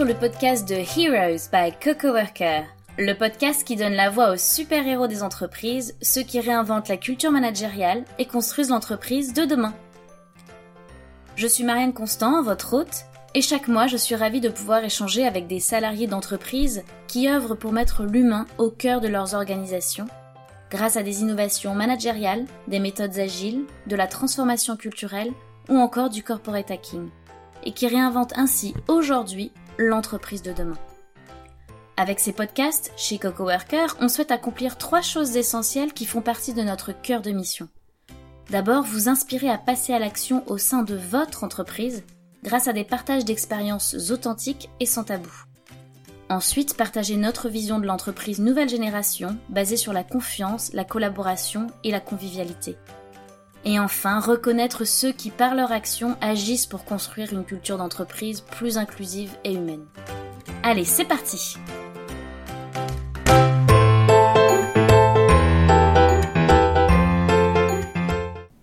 sur le podcast de Heroes by Coco Worker, le podcast qui donne la voix aux super-héros des entreprises, ceux qui réinventent la culture managériale et construisent l'entreprise de demain. Je suis Marianne Constant, votre hôte, et chaque mois je suis ravie de pouvoir échanger avec des salariés d'entreprises qui œuvrent pour mettre l'humain au cœur de leurs organisations, grâce à des innovations managériales, des méthodes agiles, de la transformation culturelle ou encore du corporate hacking et qui réinvente ainsi aujourd'hui l'entreprise de demain. Avec ces podcasts, chez Coco Worker, on souhaite accomplir trois choses essentielles qui font partie de notre cœur de mission. D'abord, vous inspirer à passer à l'action au sein de votre entreprise grâce à des partages d'expériences authentiques et sans tabou. Ensuite, partager notre vision de l'entreprise nouvelle génération basée sur la confiance, la collaboration et la convivialité. Et enfin, reconnaître ceux qui, par leur action, agissent pour construire une culture d'entreprise plus inclusive et humaine. Allez, c'est parti!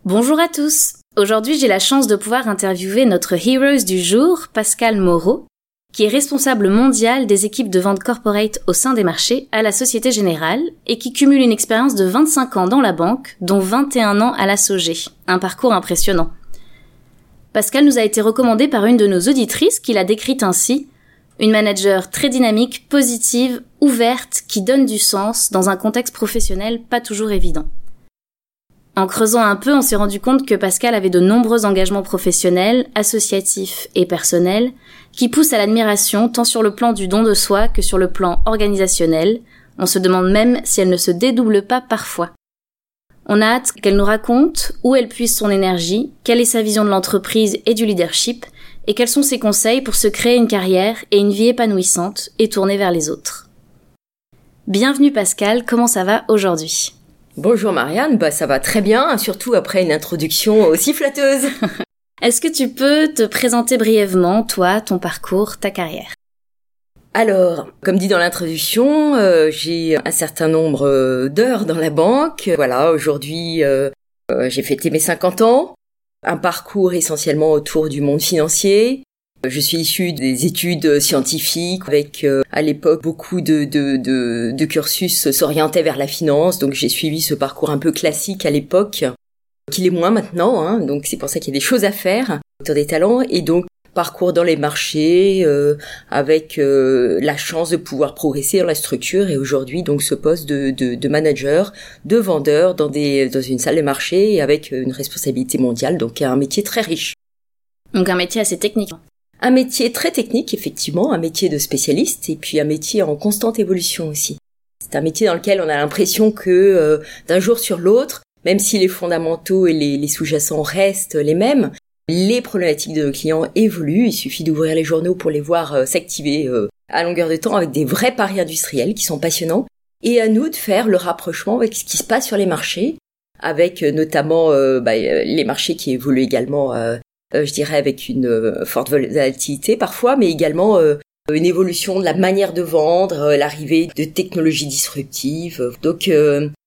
Bonjour à tous! Aujourd'hui, j'ai la chance de pouvoir interviewer notre Heroes du jour, Pascal Moreau, qui est responsable mondial des équipes de vente corporate au sein des marchés à la Société Générale et qui cumule une expérience de 25 ans dans la banque, dont 21 ans à la SOG. Un parcours impressionnant. Pascal nous a été recommandé par une de nos auditrices qui l'a décrite ainsi une manager très dynamique, positive, ouverte, qui donne du sens dans un contexte professionnel pas toujours évident. En creusant un peu, on s'est rendu compte que Pascal avait de nombreux engagements professionnels, associatifs et personnels qui poussent à l'admiration tant sur le plan du don de soi que sur le plan organisationnel. On se demande même si elle ne se dédouble pas parfois. On a hâte qu'elle nous raconte où elle puise son énergie, quelle est sa vision de l'entreprise et du leadership, et quels sont ses conseils pour se créer une carrière et une vie épanouissante et tournée vers les autres. Bienvenue Pascal, comment ça va aujourd'hui? Bonjour Marianne, bah ça va très bien, surtout après une introduction aussi flatteuse. Est-ce que tu peux te présenter brièvement, toi, ton parcours, ta carrière? Alors, comme dit dans l'introduction, euh, j'ai un certain nombre euh, d'heures dans la banque. Voilà, aujourd'hui, euh, j'ai fêté mes 50 ans. Un parcours essentiellement autour du monde financier, je suis issue des études scientifiques avec euh, à l'époque beaucoup de, de, de, de cursus s'orientaient vers la finance, donc j'ai suivi ce parcours un peu classique à l'époque, qu'il est moins maintenant, hein, donc c'est pour ça qu'il y a des choses à faire autour des talents, et donc parcours dans les marchés euh, avec euh, la chance de pouvoir progresser dans la structure. Et aujourd'hui donc ce poste de, de, de, manager, de vendeur dans des dans une salle de marché avec une responsabilité mondiale. Donc un métier très riche. Donc un métier assez technique. Un métier très technique, effectivement, un métier de spécialiste, et puis un métier en constante évolution aussi. C'est un métier dans lequel on a l'impression que euh, d'un jour sur l'autre, même si les fondamentaux et les, sous-jacents restent les mêmes, les problématiques de nos clients évoluent. Il suffit d'ouvrir les journaux pour les voir euh, s'activer euh, à longueur de temps avec des vrais paris industriels qui sont passionnants. Et à nous de faire le rapprochement avec ce qui se passe sur les marchés, avec notamment bah, les marchés qui évoluent également je dirais avec une euh, forte volatilité parfois, mais également euh, une évolution de la manière de vendre, l'arrivée de technologies disruptives. Donc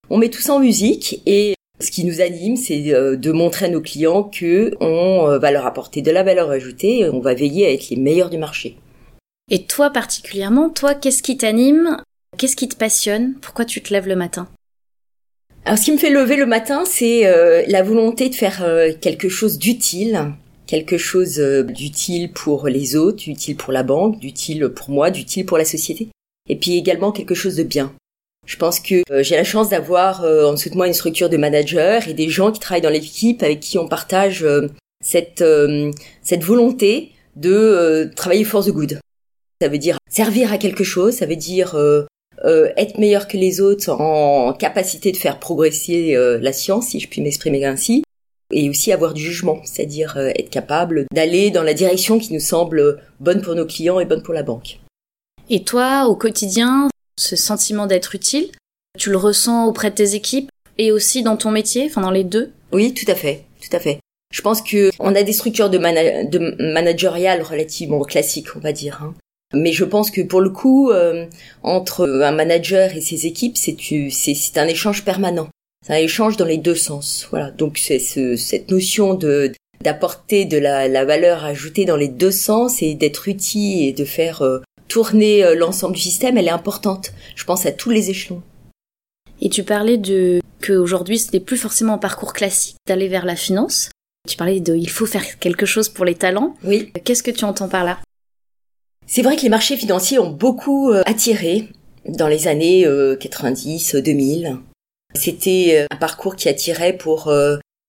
on met tout ça en musique et ce qui nous anime, c'est de montrer à nos clients que on va leur apporter de la valeur ajoutée et on va veiller à être les meilleurs du marché. Et toi particulièrement, toi, qu'est-ce qui t'anime? Qu'est-ce qui te passionne? Pourquoi tu te lèves le matin? Alors ce qui me fait lever le matin, c'est la volonté de faire quelque chose d'utile quelque chose euh, d'utile pour les autres, d'utile pour la banque, d'utile pour moi, d'utile pour la société. Et puis également quelque chose de bien. Je pense que euh, j'ai la chance d'avoir euh, en dessous de moi une structure de managers et des gens qui travaillent dans l'équipe avec qui on partage cette cette volonté de travailler force de good. Ça veut dire servir à quelque chose, ça veut dire être meilleur que les autres en capacité de faire progresser la science, si je puis m'exprimer ainsi, et aussi avoir du jugement, c'est-à-dire euh, être capable d'aller dans la direction qui nous semble bonne pour nos clients et bonne pour la banque. Et toi, au quotidien, ce sentiment d'être utile, tu le ressens auprès de tes équipes et aussi dans ton métier, enfin dans les deux? Oui, tout à fait, tout à fait. Je pense que on a des structures de, de managériales relativement classiques, on va dire. Hein. Mais je pense que pour le coup, euh, entre un manager et ses équipes, c'est un échange permanent. C'est un échange dans les deux sens. Voilà. Donc c'est ce, cette notion de d'apporter de la, la, valeur ajoutée dans les deux sens et d'être utile et de faire tourner l'ensemble du système, elle est importante. Je pense à tous les échelons. Et tu parlais de qu'aujourd'hui ce n'est plus forcément un parcours classique d'aller vers la finance. Tu parlais de il faut faire quelque chose pour les talents. Oui. Qu'est-ce que tu entends par là? C'est vrai que les marchés financiers ont beaucoup euh, attiré dans les années 90, euh, 2000. C'était euh, un parcours qui attirait pour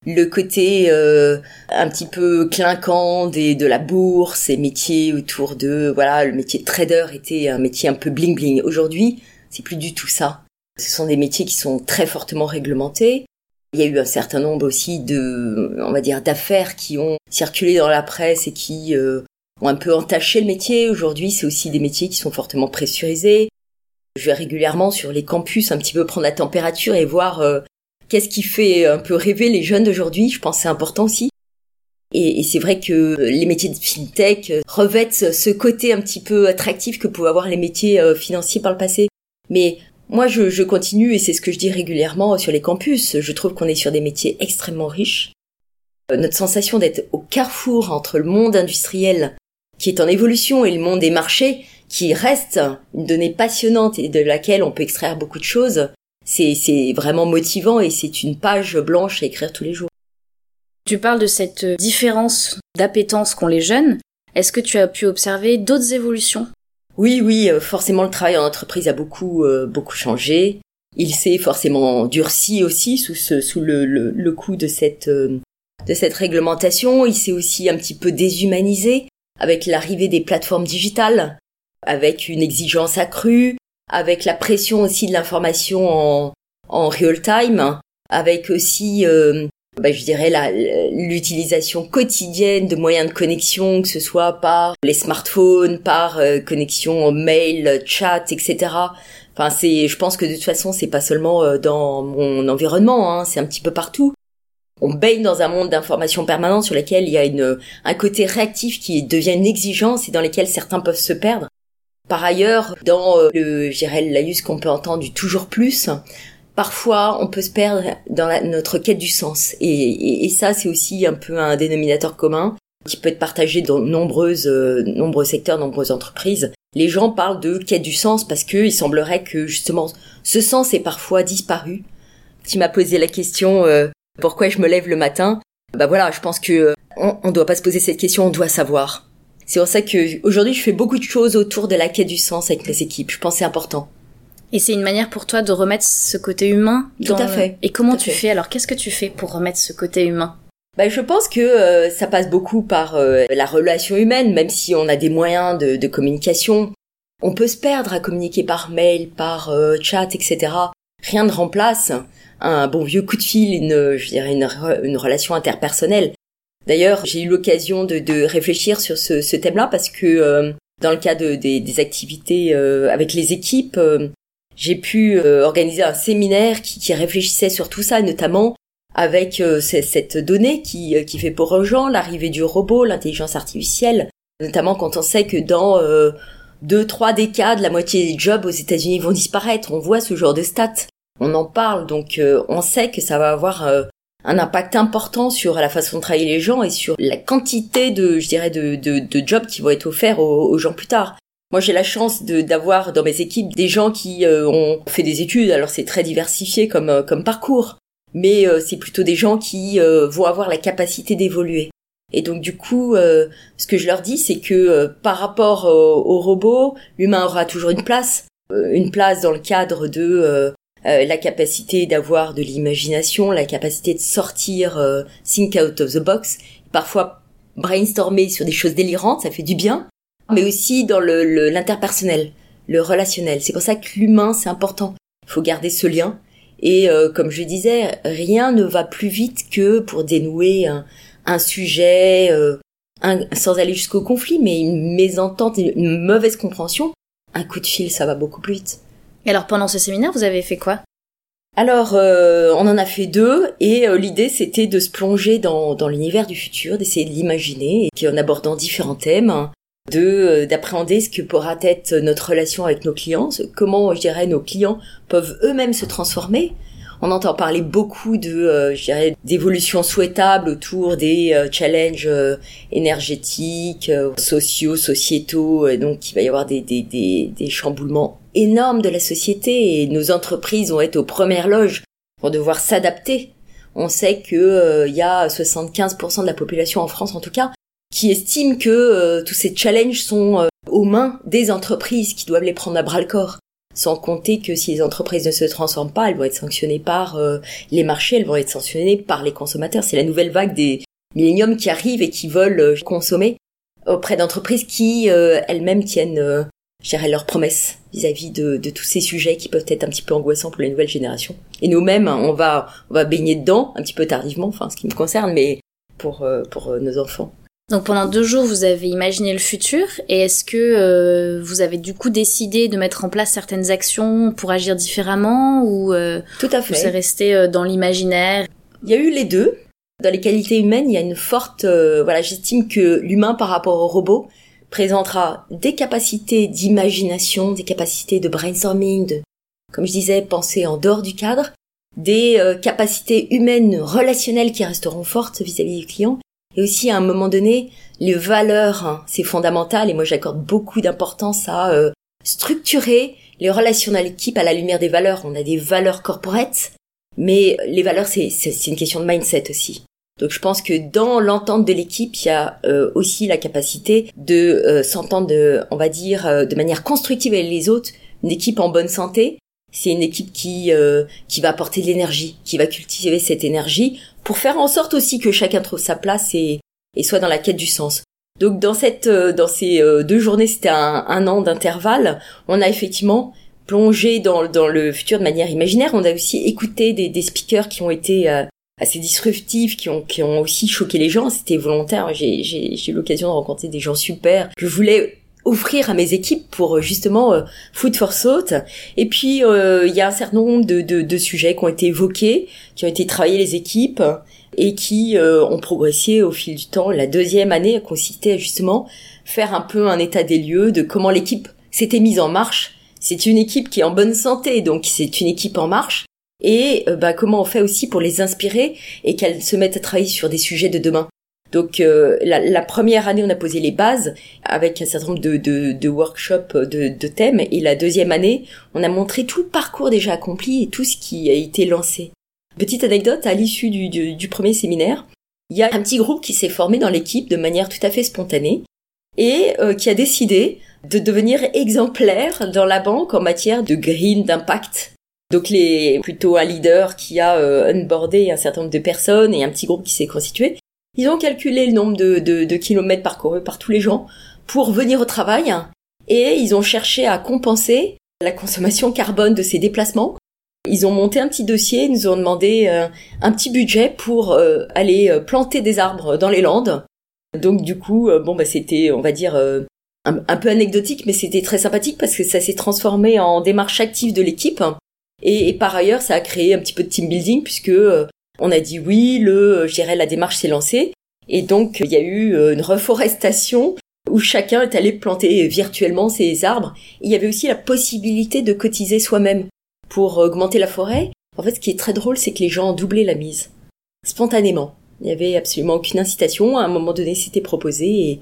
le côté un petit peu clinquant des, de la bourse et métiers autour de voilà le métier de trader était un métier un peu bling bling. Aujourd'hui, c'est plus du tout ça. Ce sont des métiers qui sont très fortement réglementés. Il y a eu un certain nombre aussi de, on va dire, d'affaires qui ont circulé dans la presse et qui euh, ont un peu entaché le métier. Aujourd'hui, c'est aussi des métiers qui sont fortement pressurisés. Je vais régulièrement sur les campus un petit peu prendre la température et voir euh, qu'est-ce qui fait un peu rêver les jeunes d'aujourd'hui. Je pense que c'est important aussi. Et, c'est vrai que les métiers de fintech revêtent ce côté un petit peu attractif que pouvaient avoir les métiers euh, financiers par le passé. Mais moi, je, je continue, et c'est ce que je dis régulièrement sur les campus, je trouve qu'on est sur des métiers extrêmement riches. Euh, notre sensation d'être au carrefour entre le monde industriel, qui est en évolution, et le monde des marchés, qui reste une donnée passionnante et de laquelle on peut extraire beaucoup de choses, c'est vraiment motivant et c'est une page blanche à écrire tous les jours. Tu parles de cette différence d'appétence qu'ont les jeunes. Est-ce que tu as pu observer d'autres évolutions? Oui, oui, euh, forcément le travail en entreprise a beaucoup, euh, beaucoup changé. Il s'est forcément durci aussi sous, ce, sous le, le, coup de cette, euh, de cette réglementation. Il s'est aussi un petit peu déshumanisé avec l'arrivée des plateformes digitales, avec une exigence accrue, avec la pression aussi de l'information en, en real time, avec aussi bah, je dirais l'utilisation quotidienne de moyens de connexion, que ce soit par les smartphones, par euh, connexion mail, chat, etc. Enfin, c'est, je pense que de toute façon, c'est pas seulement euh, dans mon environnement, hein, c'est un petit peu partout. On baigne dans un monde d'information permanente sur lequel il y a une, un côté réactif qui devient une exigence et dans lequel certains peuvent se perdre. Par ailleurs, dans euh, le, dirais, laïus qu'on peut entendre du toujours plus, parfois on peut se perdre dans notre quête du sens. Et, ça, c'est aussi un peu un dénominateur commun qui peut être partagé dans nombreuses, euh, nombreux secteurs, nombreuses entreprises. Les gens parlent de quête du sens parce que il semblerait que justement ce sens est parfois disparu. Tu m'as posé la question euh, pourquoi je me lève le matin? Bah voilà, je pense que euh, on, on doit pas se poser cette question, on doit savoir. C'est pour ça que aujourd'hui je fais beaucoup de choses autour de la quête du sens avec mes équipes. Je pense c'est important. Et c'est une manière pour toi de remettre ce côté humain Tout à fait. Et comment tu fais? Alors Qu'est-ce que tu fais pour remettre ce côté humain? Bah, je pense que euh, ça passe beaucoup par euh, la relation humaine, même si on a des moyens de, de, communication. On peut se perdre à communiquer par mail, par euh, chat, etc. Rien ne remplace un bon vieux coup de fil, une, je dirais une, une relation interpersonnelle. D'ailleurs, j'ai eu l'occasion de, réfléchir sur ce, thème-là parce que dans le cas de, des, des activités avec les équipes, j'ai pu euh, organiser un séminaire qui, réfléchissait sur tout ça, notamment avec euh, cette donnée qui, euh, qui fait pour aux gens l'arrivée du robot, l'intelligence artificielle, notamment quand on sait que dans deux, trois décades, la moitié des jobs aux États-Unis vont disparaître. On voit ce genre de stats, on en parle, donc on sait que ça va avoir un impact important sur la façon de travailler les gens et sur la quantité de, je dirais, de, de, de jobs qui vont être offerts aux, aux gens plus tard. Moi, j'ai la chance d'avoir dans mes équipes des gens qui euh, ont fait des études. Alors, c'est très diversifié comme, euh, comme parcours, mais euh, c'est plutôt des gens qui vont avoir la capacité d'évoluer. Et donc, du coup, ce que je leur dis, c'est que par rapport au robot, l'humain aura toujours une place, une place dans le cadre de la capacité d'avoir de l'imagination, la capacité de sortir, think out of the box, parfois brainstormer sur des choses délirantes, ça fait du bien mais aussi dans le l'interpersonnel, le, relationnel. C'est pour ça que l'humain, c'est important. Il faut garder ce lien. Et euh, comme je disais, rien ne va plus vite que pour dénouer un, un sujet, euh, sans aller jusqu'au conflit, mais une mésentente, une mauvaise compréhension. Un coup de fil, ça va beaucoup plus vite. Et alors pendant ce séminaire, vous avez fait quoi? Alors, euh, on en a fait deux, et l'idée c'était de se plonger dans, dans l'univers du futur, d'essayer de l'imaginer, et en abordant différents thèmes de euh, d'appréhender ce que pourra être notre relation avec nos clients, comment je dirais nos clients peuvent eux-mêmes se transformer On entend parler beaucoup de, euh, d'évolutions souhaitables autour des euh, challenges euh, énergétiques, sociaux, sociétaux. Et donc, il va y avoir des, des, des, des chamboulements énormes de la société et nos entreprises vont être aux premières loges pour devoir s'adapter. On sait que il y a 75% de la population en France, en tout cas, qui estime que tous ces challenges sont aux mains des entreprises qui doivent les prendre à bras le corps. Sans compter que si les entreprises ne se transforment pas, elles vont être sanctionnées par euh, les marchés, elles vont être sanctionnées par les consommateurs. C'est la nouvelle vague des milléniums qui arrivent et qui veulent euh, consommer auprès d'entreprises qui euh, elles-mêmes tiennent, je dirais, leurs promesses vis-à-vis de, de, tous ces sujets qui peuvent être un petit peu angoissants pour les nouvelles générations. Et nous-mêmes, on va, on va baigner dedans un petit peu tardivement, enfin ce qui me concerne, mais pour, pour nos enfants. Donc pendant deux jours, vous avez imaginé le futur et est-ce que euh, vous avez du coup décidé de mettre en place certaines actions pour agir différemment ou euh, tout à fait. Êtes resté euh, dans l'imaginaire? Il y a eu les deux. Dans les qualités humaines, il y a une forte voilà, j'estime que l'humain par rapport au robot présentera des capacités d'imagination, des capacités de brainstorming, de comme je disais, penser en dehors du cadre, des capacités humaines relationnelles qui resteront fortes vis-à-vis du client et aussi à un moment donné, les valeurs, hein, c'est fondamental et moi j'accorde beaucoup d'importance à euh, structurer les relations dans l'équipe à la lumière des valeurs. On a des valeurs corporates, mais les valeurs c'est une question de mindset aussi. Donc je pense que dans l'entente de l'équipe, il y a euh, aussi la capacité de euh, s'entendre, on va dire, de manière constructive avec les autres. Une équipe en bonne santé, c'est une équipe qui qui va apporter de l'énergie, qui va cultiver cette énergie pour faire en sorte aussi que chacun trouve sa place et, et soit dans la quête du sens. Donc dans cette euh, dans ces euh, deux journées, c'était un, un, an d'intervalle, on a effectivement plongé dans, dans le futur de manière imaginaire. On a aussi écouté des, des speakers qui ont été euh, assez disruptifs, qui ont qui ont aussi choqué les gens. C'était volontaire. J'ai j'ai eu l'occasion de rencontrer des gens super. Je voulais offrir à mes équipes pour justement foot for thought. Et puis il y a un certain nombre de, de, de, sujets qui ont été évoqués, qui ont été travaillés les équipes et qui euh, ont progressé au fil du temps. La deuxième année à justement faire un peu un état des lieux de comment l'équipe s'était mise en marche. C'est une équipe qui est en bonne santé, donc c'est une équipe en marche. Et euh, bah, comment on fait aussi pour les inspirer et qu'elles se mettent à travailler sur des sujets de demain. Donc euh, la, première année, on a posé les bases avec un certain nombre de, workshops de, de, thèmes, et la deuxième année, on a montré tout le parcours déjà accompli et tout ce qui a été lancé. Petite anecdote, à l'issue du, premier séminaire, il y a un petit groupe qui s'est formé dans l'équipe de manière tout à fait spontanée et euh, qui a décidé de devenir exemplaire dans la banque en matière de green, d'impact. Donc les plutôt un leader qui a euh, unboardé un certain nombre de personnes et un petit groupe qui s'est constitué. Ils ont calculé le nombre de, kilomètres parcourus par tous les gens pour venir au travail et ils ont cherché à compenser la consommation carbone de ces déplacements ils ont monté un petit dossier, ils nous ont demandé euh, un petit budget pour euh, aller euh, planter des arbres dans les Landes. Donc du coup, bon bah c'était, on va dire, un, peu anecdotique, mais c'était très sympathique parce que ça s'est transformé en démarche active de l'équipe. Et, par ailleurs, ça a créé un petit peu de team building puisque on a dit oui, le, je dirais, la démarche s'est lancée. Et donc il y a eu une reforestation où chacun est allé planter virtuellement ses arbres. il y avait aussi la possibilité de cotiser soi-même pour augmenter la forêt. En fait, ce qui est très drôle, c'est que les gens ont doublé la mise. Spontanément. Il n'y avait absolument aucune incitation. À un moment donné, c'était proposé et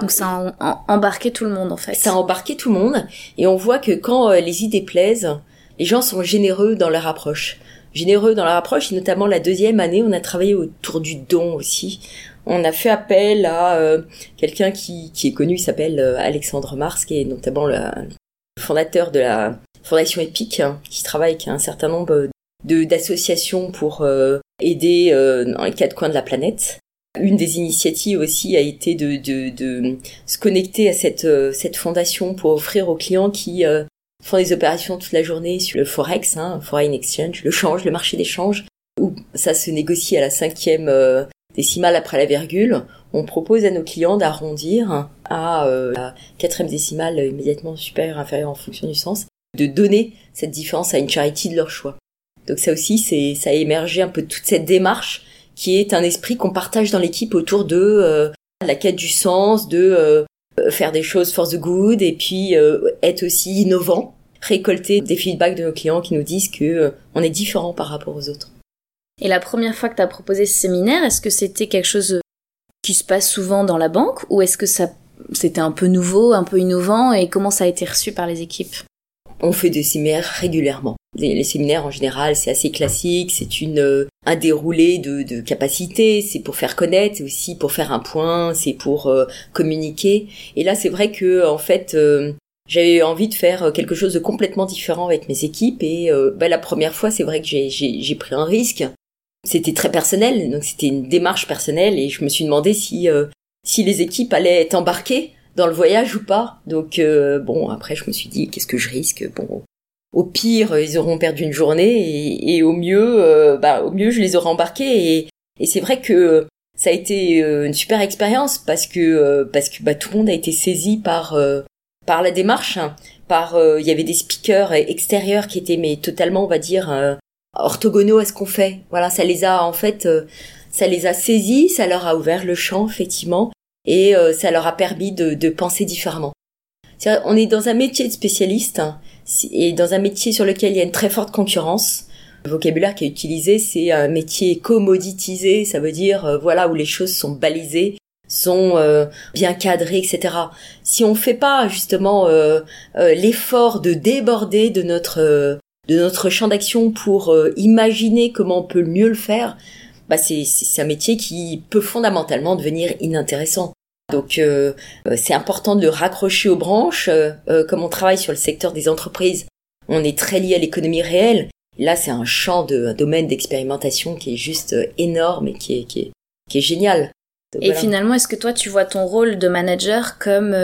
Donc ça a embarqué tout le monde en fait. Ça a embarqué tout le monde et on voit que quand euh, les idées plaisent, les gens sont généreux dans leur approche. Généreux dans leur approche et notamment la deuxième année, on a travaillé autour du don aussi. On a fait appel à euh, quelqu'un qui, qui est connu, il s'appelle euh, Alexandre Mars, qui est notamment le fondateur de la Fondation EPIC, hein, qui travaille avec un certain nombre d'associations pour euh, aider dans les quatre coins de la planète. Une des initiatives aussi a été de, de, de se connecter à cette, cette fondation pour offrir aux clients qui font des opérations toute la journée sur le forex, hein, foreign exchange, le change, le marché d'échange, où ça se négocie à la cinquième décimale après la virgule. On propose à nos clients d'arrondir à la quatrième décimale immédiatement supérieure inférieure en fonction du sens de donner cette différence à une charity de leur choix. Donc ça aussi, c'est ça a émergé un peu toute cette démarche qui est un esprit qu'on partage dans l'équipe autour de euh, la quête du sens, de euh, faire des choses for the good et puis euh, être aussi innovant. Récolter des feedbacks de nos clients qui nous disent que on est différent par rapport aux autres. Et la première fois que tu as proposé ce séminaire, est-ce que c'était quelque chose qui se passe souvent dans la banque ou est-ce que ça c'était un peu nouveau, un peu innovant et comment ça a été reçu par les équipes? On fait des séminaires régulièrement. Les, séminaires en général, c'est assez classique, c'est une euh, un déroulé de, de capacités, c'est pour faire connaître, c'est aussi pour faire un point, c'est pour euh, communiquer. Et là, c'est vrai que en fait, euh, j'avais envie de faire quelque chose de complètement différent avec mes équipes. Et bah, la première fois, c'est vrai que j'ai pris un risque c'était très personnel, donc c'était une démarche personnelle et je me suis demandé si euh, si les équipes allaient être embarquées dans le voyage ou pas. Donc euh, bon, après je me suis dit qu'est-ce que je risque? Bon, au pire ils auront perdu une journée et, au mieux, euh, bah au mieux je les aurai embarqués et, et c'est vrai que ça a été une super expérience parce que parce que bah tout le monde a été saisi par par la démarche. Hein. par il y avait des speakers extérieurs qui étaient mais totalement on va dire orthogonaux à ce qu'on fait. Voilà, ça les a en fait, euh, ça les a saisis, ça leur a ouvert le champ effectivement, et euh, ça leur a permis de, de penser différemment. On est dans un métier de spécialiste hein, et dans un métier sur lequel il y a une très forte concurrence. Le vocabulaire qui est utilisé, c'est un métier commoditisé, ça veut dire euh, voilà où les choses sont balisées, sont bien cadrées, etc. Si on fait pas justement l'effort de déborder de notre de notre champ d'action pour euh, imaginer comment on peut mieux le faire, bah c'est c'est un métier qui peut fondamentalement devenir inintéressant. Donc euh, euh, c'est important de raccrocher aux branches. comme on travaille sur le secteur des entreprises, on est très lié à l'économie réelle. Là, c'est un champ de un domaine d'expérimentation qui est juste énorme et qui est qui est, qui est génial. Et finalement, est-ce que toi, tu vois ton rôle de manager comme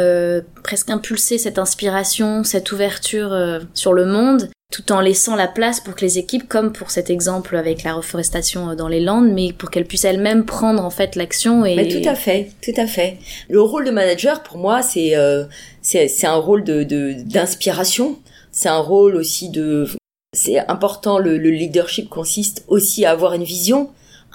presque impulser cette inspiration, cette ouverture sur le monde tout en laissant la place pour que les équipes, comme pour cet exemple avec la reforestation euh, dans les Landes, mais pour qu'elles puissent elles-mêmes prendre en fait l'action et. tout à fait, tout à fait. Le rôle de manager pour moi, c'est euh, c'est un rôle de d'inspiration. c'est un rôle aussi de. C'est important. Le, le leadership consiste aussi à avoir une vision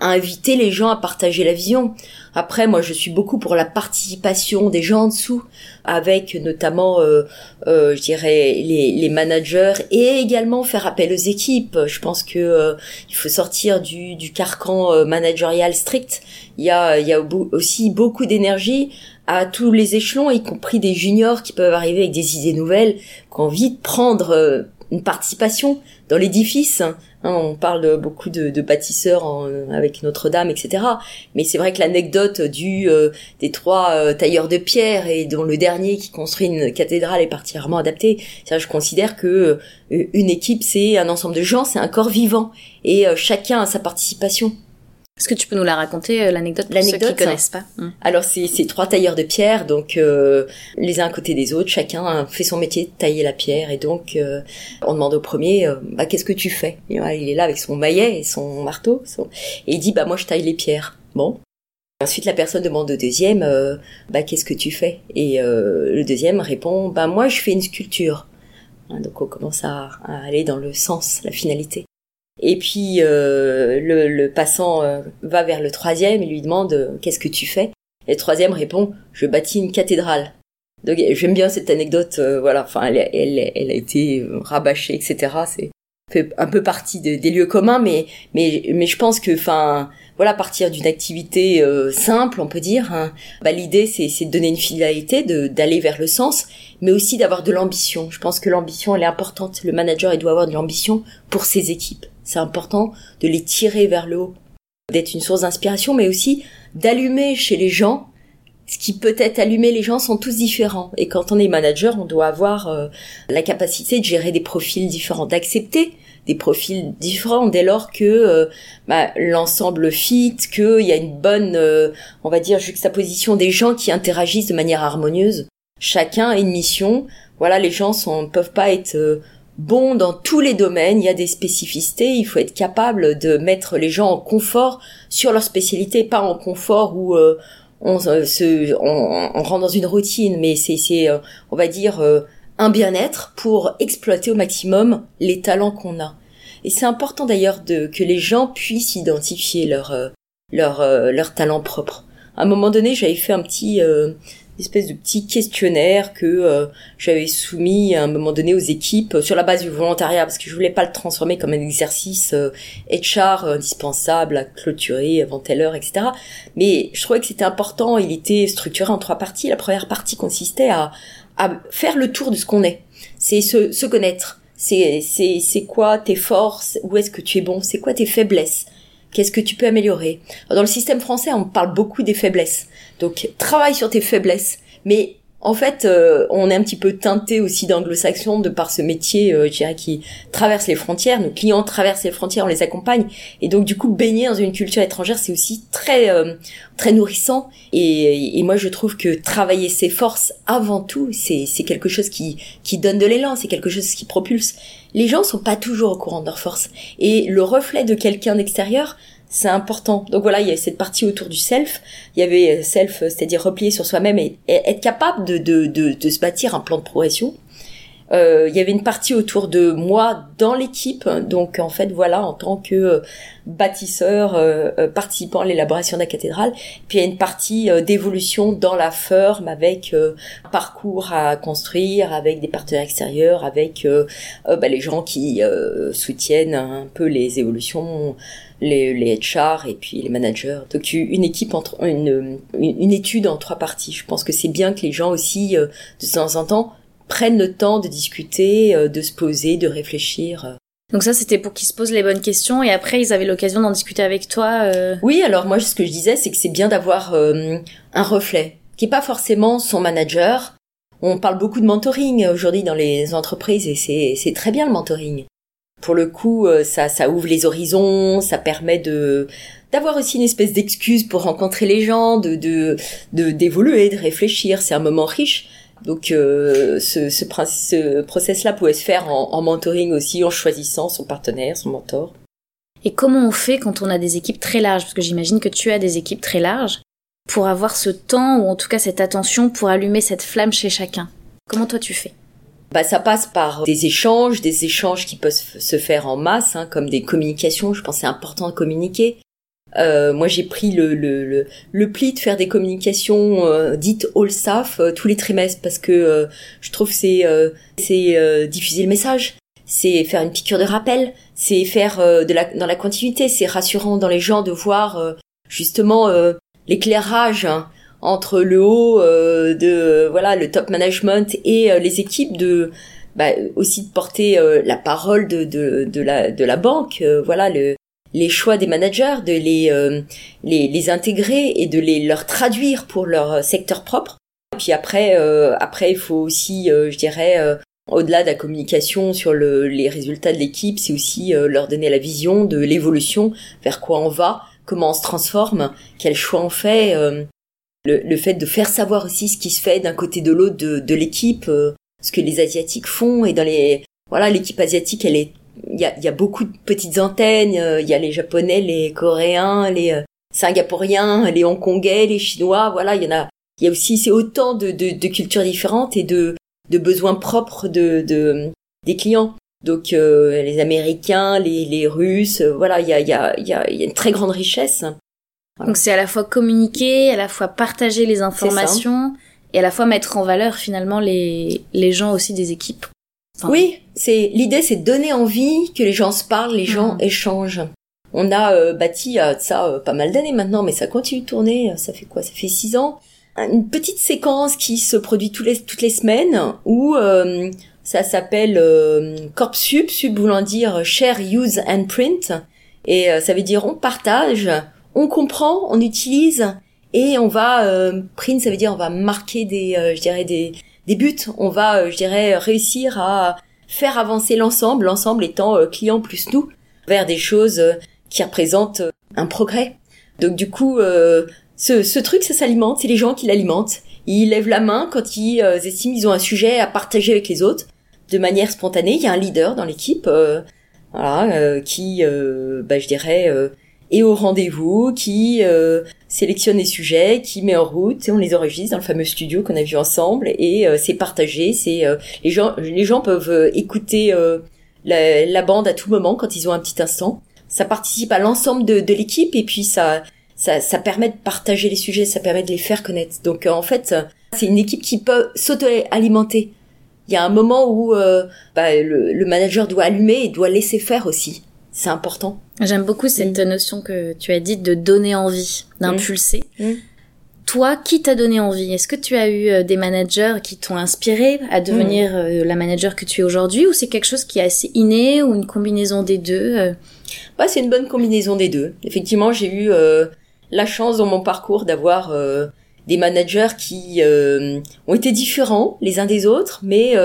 inviter les gens à partager la vision. Après, moi, je suis beaucoup pour la participation des gens en dessous, avec notamment, euh, euh, je dirais, les, les, managers et également faire appel aux équipes. Je pense que euh, il faut sortir du, du carcan euh, managérial strict. Il y a, il y a aussi beaucoup d'énergie à tous les échelons, y compris des juniors qui peuvent arriver avec des idées nouvelles, qui ont envie de prendre euh, une participation dans l'édifice. Hein, on parle beaucoup de, bâtisseurs avec Notre-Dame, etc. Mais c'est vrai que l'anecdote du euh, des trois euh, tailleurs de pierre et dont le dernier qui construit une cathédrale est particulièrement adapté. Je considère que euh, une équipe, c'est un ensemble de gens, c'est un corps vivant et chacun a sa participation. Est-ce que tu peux nous la raconter, euh, l'anecdote pour ceux qui connaissent pas? hum. Alors c'est trois tailleurs de pierre, donc euh, les uns à côté des autres, chacun fait son métier de tailler la pierre, et donc euh, on demande au premier, bah qu'est-ce que tu fais? Il est là avec son maillet et son marteau, et il dit bah moi je taille les pierres. Bon. Ensuite la personne demande au deuxième, bah qu'est-ce que tu fais? Et le deuxième répond, bah moi je fais une sculpture. Hein, donc on commence à aller dans le sens, la finalité. Et puis euh, le, le, passant euh, va vers le troisième et lui demande euh, qu'est-ce que tu fais? Et le troisième répond je bâtis une cathédrale. Donc j'aime bien cette anecdote, voilà, enfin elle, elle, elle, a été rabâchée, etc. C'est fait un peu partie de, des lieux communs, mais mais mais je pense que, enfin voilà, partir d'une activité simple, on peut dire, hein, bah, l'idée c'est c'est de donner une finalité, de d'aller vers le sens, mais aussi d'avoir de l'ambition. Je pense que l'ambition elle est importante. Le manager il doit avoir de l'ambition pour ses équipes. C'est important de les tirer vers le haut, d'être une source d'inspiration, mais aussi d'allumer chez les gens. Ce qui peut être allumé, les gens sont tous différents. Et quand on est manager, on doit avoir euh, la capacité de gérer des profils différents, d'accepter des profils différents dès lors que euh, bah, l'ensemble fit, qu'il y a une bonne, euh, on va dire, juxtaposition des gens qui interagissent de manière harmonieuse. Chacun a une mission. Voilà, les gens ne peuvent pas être bon dans tous les domaines, il y a des spécificités, il faut être capable de mettre les gens en confort sur leur spécialité, pas en confort où euh, on, euh, se, on, rentre dans une routine, mais c'est, euh, on va dire, un bien-être pour exploiter au maximum les talents qu'on a. Et c'est important d'ailleurs de que les gens puissent identifier leur leur leur talent propre. À un moment donné, j'avais fait un petit espèce de petit questionnaire que euh, j'avais soumis à un moment donné aux équipes sur la base du volontariat parce que je voulais pas le transformer comme un exercice euh, HR indispensable à clôturer avant telle heure, etc. Mais je trouvais que c'était important. Il était structuré en trois parties. La première partie consistait à, à faire le tour de ce qu'on est. C'est se, se connaître. C'est, c'est, c'est quoi tes forces? Où est-ce que tu es bon? C'est quoi tes faiblesses? Qu'est-ce que tu peux améliorer? Dans le système français, on parle beaucoup des faiblesses. Donc, travaille sur tes faiblesses. Mais en fait, euh, on est un petit peu teinté aussi d'anglo-saxon de par ce métier, euh, je dirais, qui traverse les frontières. Nos clients traversent les frontières, on les accompagne. Et donc, du coup, baigner dans une culture étrangère, c'est aussi très euh, très nourrissant. Et, et, moi, je trouve que travailler ses forces avant tout, c'est quelque chose qui qui donne de l'élan, c'est quelque chose qui propulse. Les gens sont pas toujours au courant de leurs forces. Et le reflet de quelqu'un d'extérieur, c'est important. Donc voilà, il y a cette partie autour du self. Il y avait self, c'est-à-dire replier sur soi-même et, être capable de, de, de, de, se bâtir un plan de progression. Euh, il y avait une partie autour de moi dans l'équipe. Donc en fait, voilà, en tant que euh, bâtisseur, euh, euh, participant à l'élaboration de la cathédrale. Puis il y a une partie d'évolution dans la firme avec un parcours à construire, avec des partenaires extérieurs, avec bah, les gens qui soutiennent un peu les évolutions les, les HR et puis les managers. Donc une équipe entre une, une, étude en trois parties. Je pense que c'est bien que les gens aussi euh, de temps en temps prennent le temps de discuter, euh, de se poser, de réfléchir. Donc ça, c'était pour qu'ils se posent les bonnes questions et après, ils avaient l'occasion d'en discuter avec toi. Euh... Oui, alors moi, ce que je disais, c'est que c'est bien d'avoir euh, un reflet, qui est pas forcément son manager. On parle beaucoup de mentoring aujourd'hui dans les entreprises et c'est très bien le mentoring pour le coup, ça, ça ouvre les horizons, ça permet de d'avoir aussi une espèce d'excuse pour rencontrer les gens, de de d'évoluer, de, réfléchir. C'est un moment riche. Donc euh, ce, ce, ce process-là pouvait se faire en, en mentoring aussi, en choisissant son partenaire, son mentor. Et comment on fait quand on a des équipes très larges? Parce que j'imagine que tu as des équipes très larges pour avoir ce temps ou en tout cas cette attention pour allumer cette flamme chez chacun. Comment toi tu fais? Bah, ça passe par des échanges, des échanges qui peuvent se faire en masse, hein, comme des communications. Je pense c'est important de communiquer. Euh, moi, j'ai pris le, le, le, le, pli de faire des communications euh, dites all staff euh, tous les trimestres parce que euh, je trouve c'est c'est diffuser le message, c'est faire une piqûre de rappel, c'est faire de la dans la continuité, c'est rassurant dans les gens de voir justement l'éclairage. Hein, entre le haut euh, de voilà le top management et euh, les équipes de bah, aussi de porter euh, la parole de, de, de, la de la banque voilà le les choix des managers de les les, les intégrer et de les leur traduire pour leur secteur propre. Et puis après après il faut aussi je dirais au-delà de la communication sur le, les résultats de l'équipe, c'est aussi leur donner la vision de l'évolution, vers quoi on va, comment on se transforme, quel choix on fait, le, le, fait de faire savoir aussi ce qui se fait d'un côté de l'autre de, de l'équipe, euh, ce que les asiatiques font et dans les voilà l'équipe asiatique elle est il y a, y a beaucoup de petites antennes, euh, il y a les japonais, les coréens, les euh, singapouriens, les hongkongais, les chinois, voilà, il y en a il y a aussi c'est autant de, de, de, cultures différentes et de, de besoins propres de, de des clients. Donc les Américains, les, les Russes, voilà, il y a, y, a, y a une très grande richesse. Donc c'est à la fois communiquer, à la fois partager les informations et à la fois mettre en valeur finalement les, les gens aussi des équipes. Oui, c'est l'idée c'est de donner envie que les gens se parlent, les gens mhm. échangent. On a euh, bâti euh, ça euh, pas mal d'années maintenant, mais ça continue de tourner. Ça fait quoi? Ça fait six ans. Une petite séquence qui se produit toutes les, toutes les semaines où ça s'appelle Corp Sub, sub voulant dire Share, Use and Print. Et ça veut dire on partage, on comprend, on utilise et on va euh, print, ça veut dire on va marquer des, euh, je dirais des, des. On va, euh, je dirais, réussir à faire avancer l'ensemble, l'ensemble étant euh, client plus nous, vers des choses qui représentent un progrès. Donc du coup, ce, ce truc, ça s'alimente, c'est les gens qui l'alimentent. Ils lèvent la main quand ils estiment qu'ils ont un sujet à partager avec les autres de manière spontanée. Il y a un leader dans l'équipe, voilà, qui, bah, je dirais et au rendez-vous, qui euh, sélectionne les sujets, qui met en route, et on les enregistre dans le fameux studio qu'on a vu ensemble, et euh, c'est partagé. C'est euh, les gens, les gens peuvent écouter la, bande à tout moment quand ils ont un petit instant. Ça participe à l'ensemble de, de l'équipe, et puis ça ça, ça permet de partager les sujets, ça permet de les faire connaître. Donc en fait, c'est une équipe qui peut s'auto-alimenter. Il y a un moment où bah, le, manager doit allumer et doit laisser faire aussi. C'est important. J'aime beaucoup cette mm. notion que tu as dite de donner envie, d'impulser. Mm. Mm. Toi, qui t'a donné envie? Est-ce que tu as eu euh, des managers qui t'ont inspiré à devenir euh, la manager que tu es aujourd'hui ou c'est quelque chose qui est assez inné ou une combinaison des deux bah, C'est une bonne combinaison des deux. Effectivement, j'ai eu la chance dans mon parcours d'avoir des managers qui ont été différents les uns des autres, mais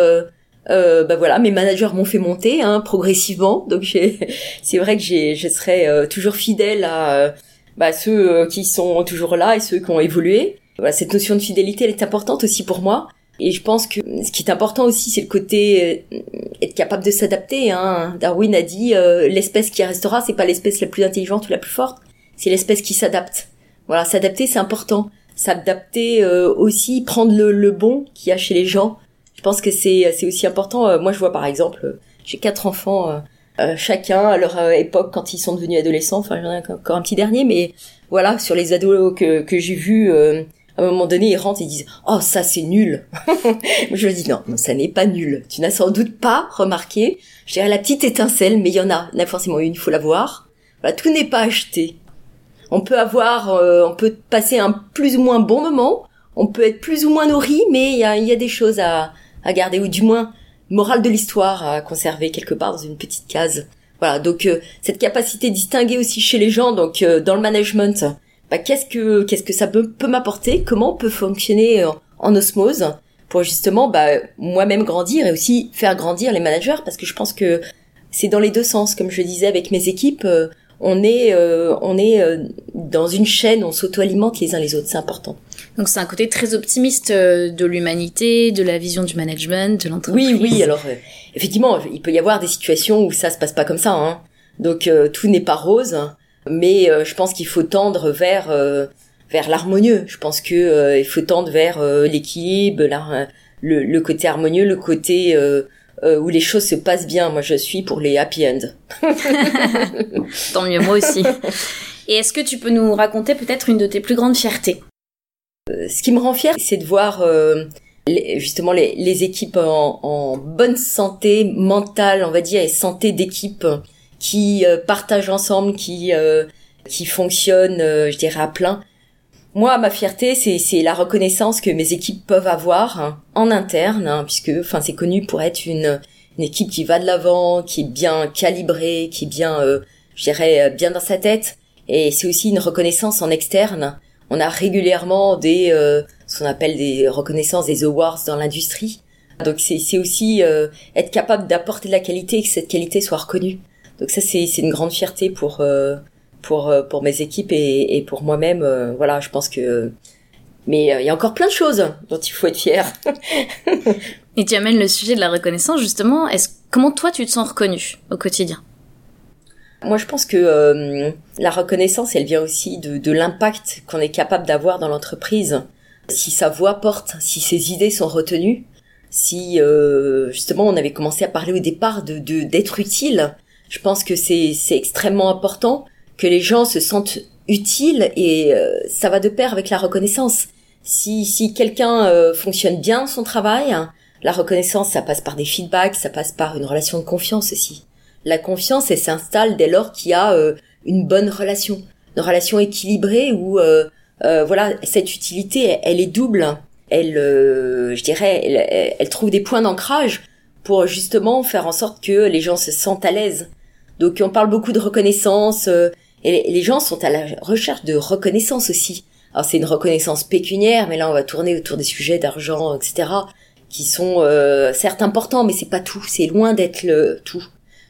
bah voilà, mes managers m'ont fait monter hein, progressivement. Donc c'est vrai que je serai toujours fidèle à bah, ceux euh, qui sont toujours là et ceux qui ont évolué. Voilà, cette notion de fidélité, elle est importante aussi pour moi. Et je pense que ce qui est important aussi, c'est le côté euh, être capable de s'adapter. Hein. Darwin a dit euh, l'espèce qui restera, c'est pas l'espèce la plus intelligente ou la plus forte, c'est l'espèce qui s'adapte. Voilà, s'adapter, c'est important. S'adapter aussi, prendre le, le bon qu'il y a chez les gens. Pense que c'est c'est aussi important. moi, je vois par exemple, j'ai quatre enfants euh, chacun à leur euh, époque quand ils sont devenus adolescents. Enfin, j'en ai encore un petit dernier, mais voilà, sur les ados que, j'ai vus, euh, à un moment donné, ils rentrent et disent « Oh, ça, c'est nul !» Je dis « Non, ça n'est pas nul. Tu n'as sans doute pas remarqué. Je dirais la petite étincelle, mais il y en a. Il y en a forcément une, il faut la voir. Voilà, tout n'est pas acheté. On peut avoir, on peut passer un plus ou moins bon moment. On peut être plus ou moins nourri, mais il y a des choses à, à garder, ou du moins morale de l'histoire à conserver quelque part dans une petite case. Voilà, donc euh, cette capacité de distinguer aussi chez les gens, donc euh, dans le management, bah, qu'est-ce que qu'est-ce que ça peut, peut m'apporter? Comment on peut fonctionner euh, en osmose pour justement bah, moi-même grandir et aussi faire grandir les managers? Parce que je pense que c'est dans les deux sens, comme je disais avec mes équipes. On est on est dans une chaîne, on s'auto-alimente les uns les autres, c'est important. Donc c'est un côté très optimiste euh, de l'humanité, de la vision du management, de l'entreprise. Oui, oui. Alors euh, effectivement, il peut y avoir des situations où ça se passe pas comme ça. Hein. Donc euh, tout n'est pas rose, mais je pense qu'il faut tendre vers vers l'harmonieux. Je pense que il faut tendre vers l'équilibre, le, le, côté harmonieux, le côté où les choses se passent bien. Moi, je suis pour les happy end. Tant mieux, moi aussi. Et est-ce que tu peux nous raconter peut-être une de tes plus grandes fiertés? Euh, ce qui me rend fière, c'est de voir euh, justement les, équipes en, bonne santé mentale, on va dire, et santé d'équipe qui euh, partagent ensemble, qui qui fonctionnent, je dirais à plein. Moi, ma fierté, c'est la reconnaissance que mes équipes peuvent avoir hein, en interne, hein, puisque, enfin, c'est connu pour être une, une équipe qui va de l'avant, qui est bien calibrée, qui est bien, je dirais, bien dans sa tête. Et c'est aussi une reconnaissance en externe on a régulièrement des euh, ce qu'on appelle des reconnaissances, des awards dans l'industrie. Donc c'est aussi euh, être capable d'apporter de la qualité et que cette qualité soit reconnue. Donc ça c'est une grande fierté pour euh, pour pour mes équipes et, et pour moi-même. voilà, je pense que mais il y a encore plein de choses dont il faut être fier. et tu amènes le sujet de la reconnaissance justement. Est-ce comment toi tu te sens reconnu au quotidien? Moi, je pense que euh, la reconnaissance, elle vient aussi de, de l'impact qu'on est capable d'avoir dans l'entreprise. Si sa voix porte, si ses idées sont retenues, si euh, justement on avait commencé à parler au départ de d'être utile, je pense que c'est c'est extrêmement important que les gens se sentent utiles et euh, ça va de pair avec la reconnaissance. Si si quelqu'un fonctionne bien son travail, la reconnaissance ça passe par des feedbacks, ça passe par une relation de confiance aussi. La confiance, elle s'installe dès lors qu'il y a euh, une bonne relation, une relation équilibrée où euh, euh, voilà cette utilité, elle, est double. Elle, je dirais, elle, trouve des points d'ancrage pour justement faire en sorte que les gens se sentent à l'aise. Donc on parle beaucoup de reconnaissance et les gens sont à la recherche de reconnaissance aussi. Alors c'est une reconnaissance pécuniaire, mais là on va tourner autour des sujets d'argent, etc., qui sont certes importants, mais c'est pas tout. C'est loin d'être le tout.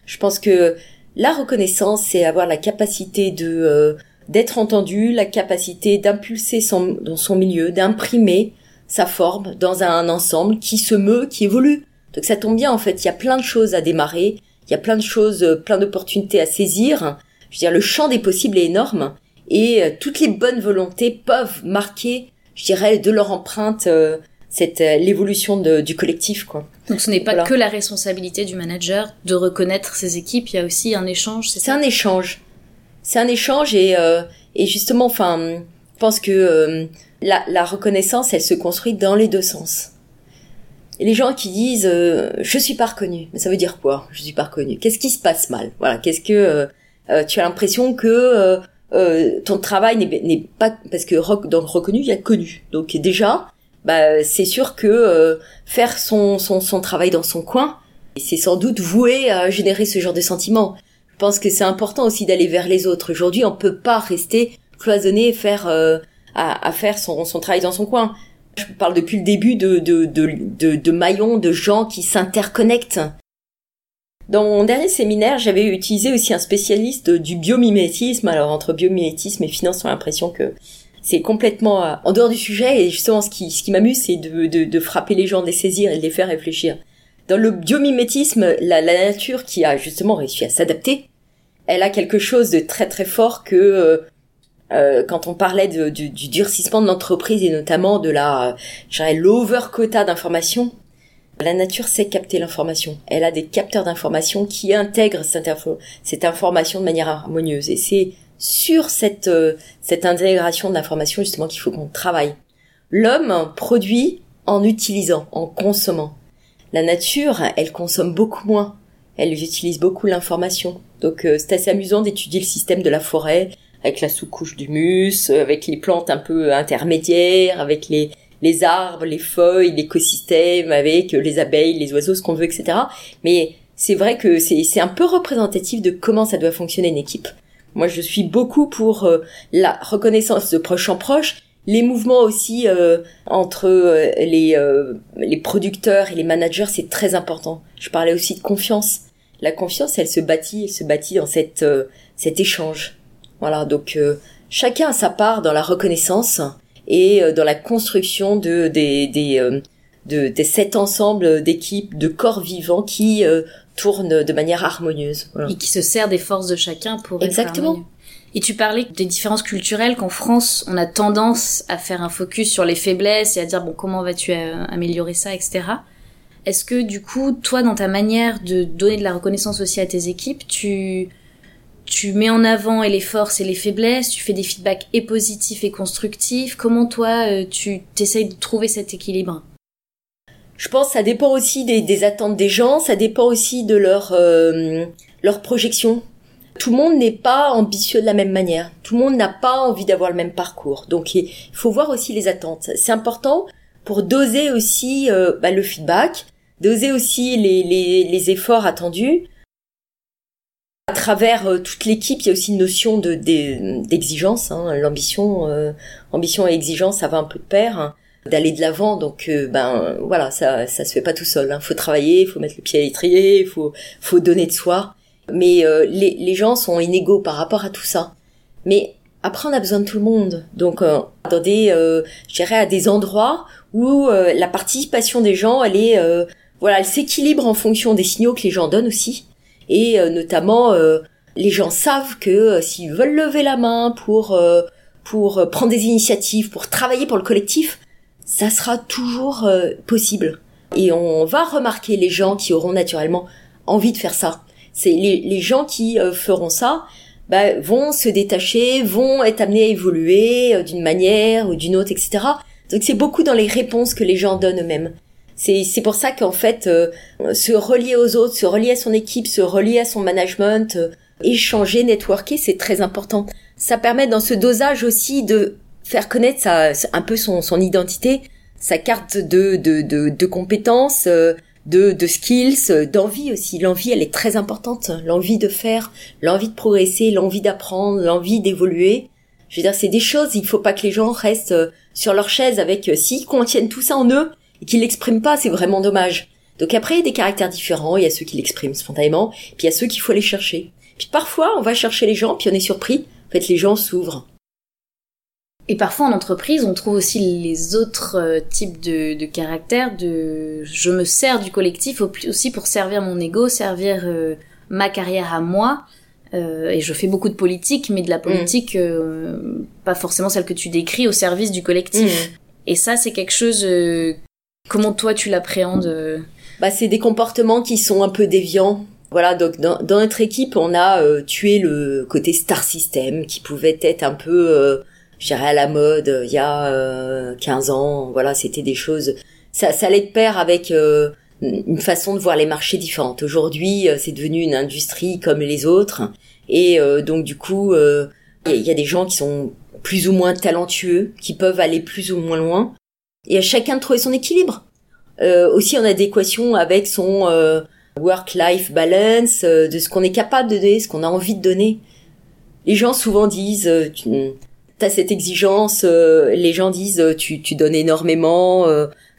Je pense que la reconnaissance, c'est avoir la capacité de euh, d'être entendu, la capacité d'impulser son, dans son milieu, d'imprimer sa forme dans un ensemble qui se meut, qui évolue. Donc ça tombe bien en fait, il y a plein de choses à démarrer, il y a plein de choses, euh, plein d'opportunités à saisir. Je veux dire, le champ des possibles est énorme et euh, toutes les bonnes volontés peuvent marquer, je dirais, de leur empreinte cette l'évolution du collectif quoi. Donc ce n'est pas que la responsabilité du manager de reconnaître ses équipes, il y a aussi un échange, c'est un échange. c'est un échange et et justement, enfin, je pense que la, la reconnaissance, elle se construit dans les deux sens. Et les gens qui disent je suis pas reconnu, mais ça veut dire quoi? Je suis pas reconnu. Qu'est-ce qui se passe mal? Voilà, qu'est-ce que tu as l'impression que euh, ton travail n'est pas parce que dans reconnu il y a connu. Donc déjà, bah c'est sûr que euh, faire son, son son travail dans son coin, c'est sans doute voué à générer ce genre de sentiment. Je pense que c'est important aussi d'aller vers les autres. Aujourd'hui, on peut pas rester cloisonné et faire euh, à, à, faire son, son travail dans son coin. Je parle depuis le début de, de, de, de, de maillons, de gens qui s'interconnectent. Dans mon dernier séminaire, j'avais utilisé aussi un spécialiste du biomimétisme. Alors entre biomimétisme et finance, on a l'impression que c'est complètement euh, en dehors du sujet. Et justement, ce qui, m'amuse, c'est de, frapper les gens, de les saisir et de les faire réfléchir. Dans le biomimétisme, la, nature qui a justement réussi à s'adapter, elle a quelque chose de très très fort que euh, euh quand on parlait de, du, du, durcissement de l'entreprise et notamment de la, l'over quota d'informations, la nature sait capter l'information. Elle a des capteurs d'information qui intègrent cette, information de manière harmonieuse. Et c'est sur cette, euh, cette intégration de l'information justement qu'il faut qu'on travaille. L'homme produit en utilisant, en consommant. La nature, elle consomme beaucoup moins. Elle utilise beaucoup l'information. Donc euh, c'est assez amusant d'étudier le système de la forêt avec la sous-couche d'humus, avec les plantes un peu intermédiaires, avec les, les arbres, les feuilles, l'écosystème, avec les abeilles, les oiseaux, ce qu'on veut, etc. Mais c'est vrai que c'est un peu représentatif de comment ça doit fonctionner une équipe. Moi, je suis beaucoup pour euh, la reconnaissance de proche en proche, les mouvements aussi euh, entre euh, les, les producteurs et les managers, c'est très important. Je parlais aussi de confiance. La confiance, elle se bâtit, elle se bâtit dans cette, cet échange. Voilà, donc chacun a sa part dans la reconnaissance et euh, dans la construction de des des euh, de, de cet ensemble d'équipes, de corps vivants qui euh, tournent de manière harmonieuse. Et qui se sert des forces de chacun pour Exactement. et tu parlais des différences culturelles qu'en France, on a tendance à faire un focus sur les faiblesses et à dire bon comment vas-tu améliorer ça, etc. Est-ce que du coup, toi, dans ta manière de donner de la reconnaissance aussi à tes équipes, tu tu mets en avant et les forces et les faiblesses, tu fais des feedbacks et positifs et constructifs. Comment toi, euh, tu t'essayes de trouver cet équilibre? Je pense que ça dépend aussi des, attentes des gens, ça dépend aussi de leur, euh, leur projection. Tout le monde n'est pas ambitieux de la même manière. Tout le monde n'a pas envie d'avoir le même parcours. Donc il faut voir aussi les attentes. C'est important pour doser aussi euh, bah, le feedback, doser aussi les, efforts attendus à travers euh, toute l'équipe, il y a aussi une notion de d'exigence. Hein. L'ambition, euh, ambition et exigence, ça va un peu de pair. Hein. D'aller de l'avant, donc euh, ben voilà, ça ça se fait pas tout seul. Hein. Faut travailler, faut mettre le pied à l'étrier, faut faut donner de soi. Mais les les gens sont inégaux par rapport à tout ça. Mais après, on a besoin de tout le monde. Donc dans des, je dirais à des endroits où la participation des gens, elle est voilà, elle s'équilibre en fonction des signaux que les gens donnent aussi et euh, notamment euh, les gens savent que euh, s'ils veulent lever la main pour pour prendre des initiatives, pour travailler pour le collectif, ça sera toujours possible. Et on va remarquer les gens qui auront naturellement envie de faire ça. C'est les, gens qui feront ça, bah, vont se détacher, vont être amenés à évoluer d'une manière ou d'une autre, etc. Donc c'est beaucoup dans les réponses que les gens donnent eux-mêmes. C'est pour ça qu'en fait, euh, se relier aux autres, se relier à son équipe, se relier à son management, euh, échanger, networker, c'est très important. Ça permet dans ce dosage aussi de faire connaître sa, un peu son, son identité, sa carte de, de, de, de compétences, euh, de, de skills, d'envie aussi. L'envie, elle est très importante. L'envie de faire, l'envie de progresser, l'envie d'apprendre, l'envie d'évoluer. Je veux dire, c'est des choses, il faut pas que les gens restent sur leur chaise avec, s'ils contiennent tout ça en eux, et qui l'expriment pas, c'est vraiment dommage. Donc après, il y a des caractères différents, il y a ceux qui l'expriment spontanément, puis il y a ceux qu'il faut aller chercher. Puis parfois, on va chercher les gens, puis on est surpris. En fait, les gens s'ouvrent. Et parfois en entreprise, on trouve aussi les autres euh, types de, de, caractères de je me sers du collectif aussi pour servir mon ego, servir euh, ma carrière à moi. Euh, et je fais beaucoup de politique, mais de la politique mm. pas forcément celle que tu décris au service du collectif. Mm. Et ça, c'est quelque chose Comment toi tu l'appréhendes euh Bah c'est des comportements qui sont un peu déviants. Voilà, donc dans, notre équipe, on a euh, tué le côté star system qui pouvait être un peu, euh, je dirais, à la mode euh, il y a 15 ans. Voilà, c'était des choses... Ça, ça allait de pair avec une façon de voir les marchés différente. Aujourd'hui, c'est devenu une industrie comme les autres. Et donc, du coup, il y, a des gens qui sont plus ou moins talentueux, qui peuvent aller plus ou moins loin. Et à chacun de trouver son équilibre. aussi en adéquation avec son work-life balance, euh, de ce qu'on est capable de donner, ce qu'on a envie de donner. Les gens souvent disent, euh, tu as cette exigence, euh, les gens disent, tu, tu donnes énormément,